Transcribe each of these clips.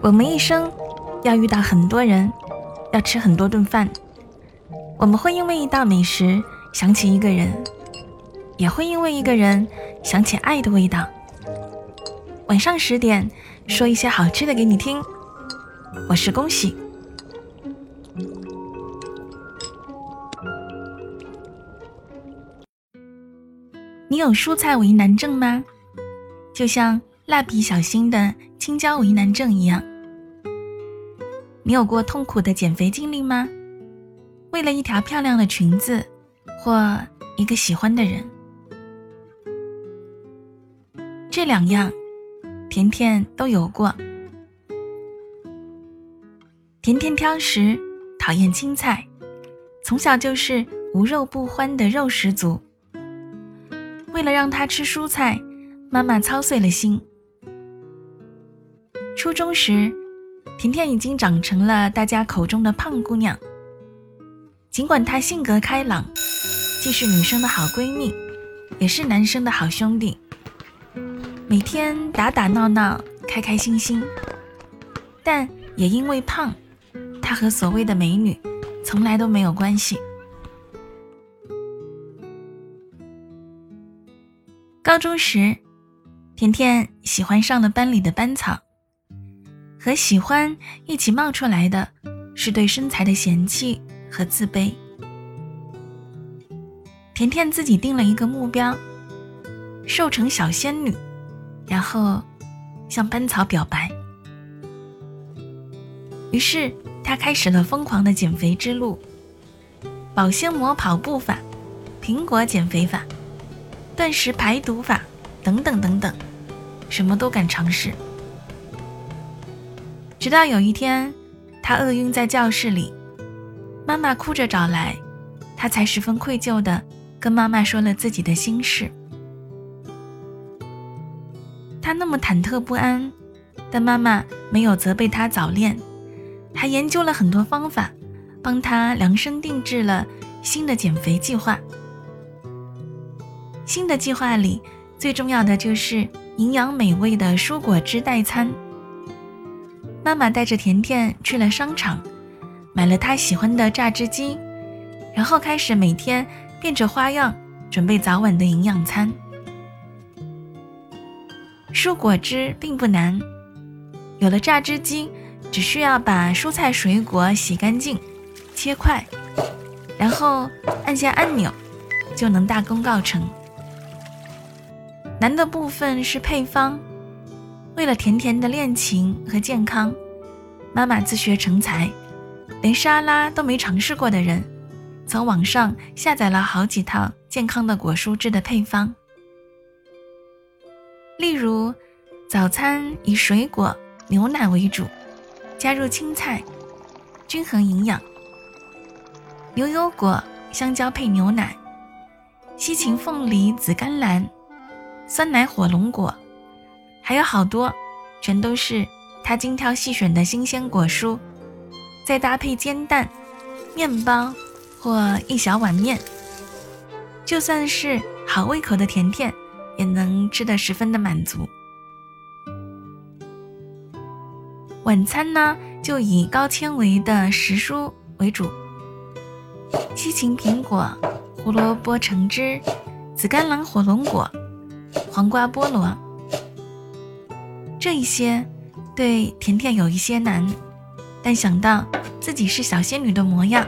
我们一生要遇到很多人，要吃很多顿饭。我们会因为一道美食想起一个人，也会因为一个人想起爱的味道。晚上十点，说一些好吃的给你听。我是恭喜。你有蔬菜为难症吗？就像蜡笔小新的青椒为难症一样。你有过痛苦的减肥经历吗？为了一条漂亮的裙子，或一个喜欢的人，这两样，甜甜都有过。甜甜挑食，讨厌青菜，从小就是无肉不欢的肉食族。为了让她吃蔬菜，妈妈操碎了心。初中时。甜甜已经长成了大家口中的胖姑娘。尽管她性格开朗，既是女生的好闺蜜，也是男生的好兄弟，每天打打闹闹，开开心心。但也因为胖，她和所谓的美女从来都没有关系。高中时，甜甜喜欢上了班里的班草。和喜欢一起冒出来的，是对身材的嫌弃和自卑。甜甜自己定了一个目标，瘦成小仙女，然后向班草表白。于是她开始了疯狂的减肥之路，保鲜膜跑步法、苹果减肥法、断食排毒法等等等等，什么都敢尝试。直到有一天，他饿晕在教室里，妈妈哭着找来，他才十分愧疚地跟妈妈说了自己的心事。他那么忐忑不安，但妈妈没有责备他早恋，还研究了很多方法，帮他量身定制了新的减肥计划。新的计划里最重要的就是营养美味的蔬果汁代餐。妈妈带着甜甜去了商场，买了她喜欢的榨汁机，然后开始每天变着花样准备早晚的营养餐。蔬果汁并不难，有了榨汁机，只需要把蔬菜水果洗干净、切块，然后按下按钮，就能大功告成。难的部分是配方。为了甜甜的恋情和健康，妈妈自学成才，连沙拉都没尝试过的人，从网上下载了好几套健康的果蔬汁的配方。例如，早餐以水果、牛奶为主，加入青菜，均衡营养；牛油果、香蕉配牛奶，西芹、凤梨、紫甘蓝，酸奶、火龙果。还有好多，全都是他精挑细选的新鲜果蔬，再搭配煎蛋、面包或一小碗面，就算是好胃口的甜甜，也能吃得十分的满足。晚餐呢，就以高纤维的食蔬为主，西芹、苹果、胡萝卜、橙汁、紫甘蓝、火龙果、黄瓜、菠萝。这一些对甜甜有一些难，但想到自己是小仙女的模样，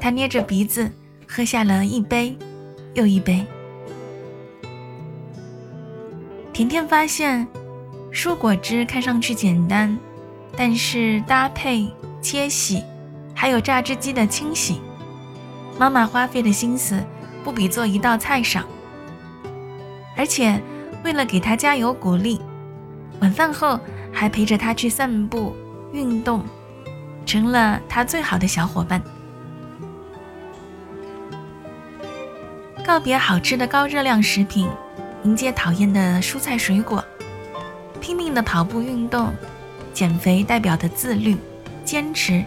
她捏着鼻子喝下了一杯又一杯。甜甜发现，蔬果汁看上去简单，但是搭配、切洗，还有榨汁机的清洗，妈妈花费的心思不比做一道菜少。而且为了给她加油鼓励。晚饭后还陪着他去散步、运动，成了他最好的小伙伴。告别好吃的高热量食品，迎接讨厌的蔬菜水果，拼命的跑步运动，减肥代表的自律、坚持，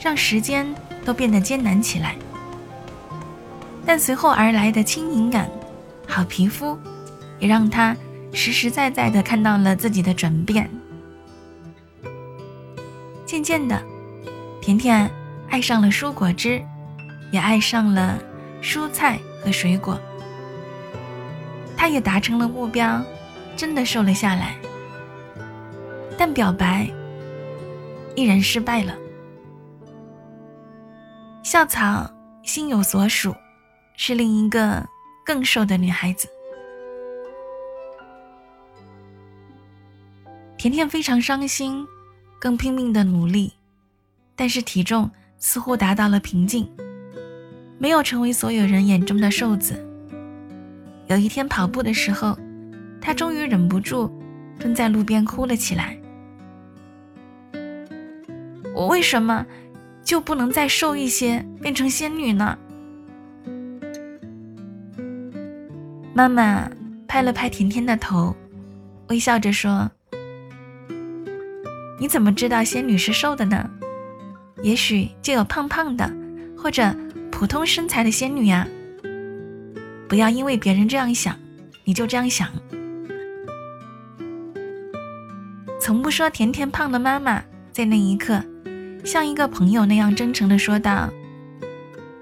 让时间都变得艰难起来。但随后而来的轻盈感、好皮肤，也让他。实实在在的看到了自己的转变。渐渐的，甜甜爱上了蔬果汁，也爱上了蔬菜和水果。她也达成了目标，真的瘦了下来。但表白依然失败了。校草心有所属，是另一个更瘦的女孩子。甜甜非常伤心，更拼命的努力，但是体重似乎达到了瓶颈，没有成为所有人眼中的瘦子。有一天跑步的时候，她终于忍不住蹲在路边哭了起来。我为什么就不能再瘦一些，变成仙女呢？妈妈拍了拍甜甜的头，微笑着说。你怎么知道仙女是瘦的呢？也许就有胖胖的，或者普通身材的仙女呀。不要因为别人这样想，你就这样想。从不说甜甜胖的妈妈，在那一刻，像一个朋友那样真诚的说道：“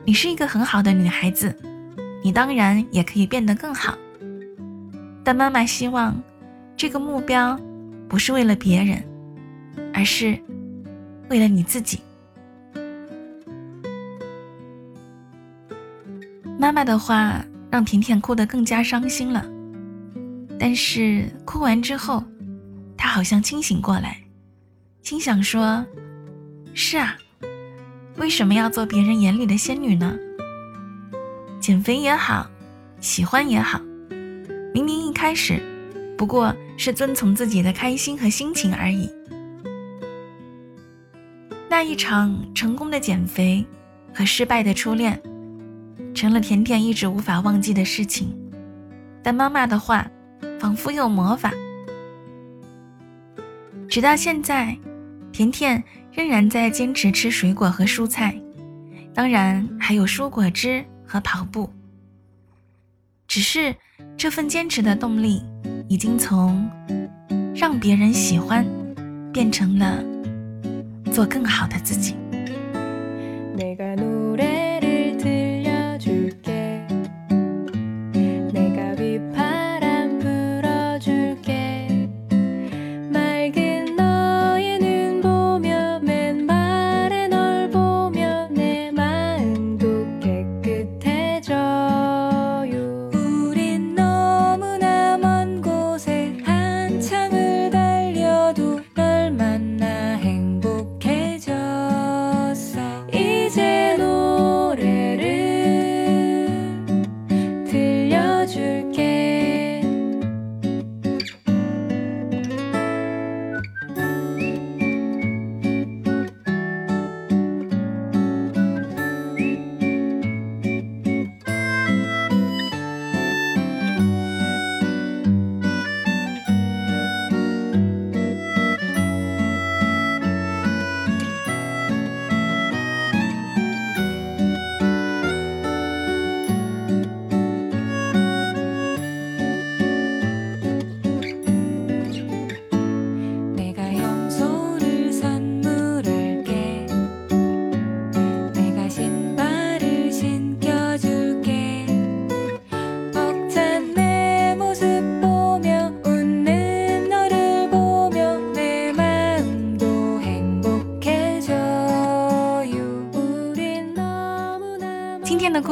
你是一个很好的女孩子，你当然也可以变得更好。但妈妈希望，这个目标不是为了别人。”而是为了你自己。妈妈的话让甜甜哭得更加伤心了，但是哭完之后，她好像清醒过来，心想说：“是啊，为什么要做别人眼里的仙女呢？减肥也好，喜欢也好，明明一开始不过是遵从自己的开心和心情而已。”一场成功的减肥和失败的初恋，成了甜甜一直无法忘记的事情。但妈妈的话，仿佛有魔法。直到现在，甜甜仍然在坚持吃水果和蔬菜，当然还有蔬果汁和跑步。只是这份坚持的动力，已经从让别人喜欢，变成了。做更好的自己。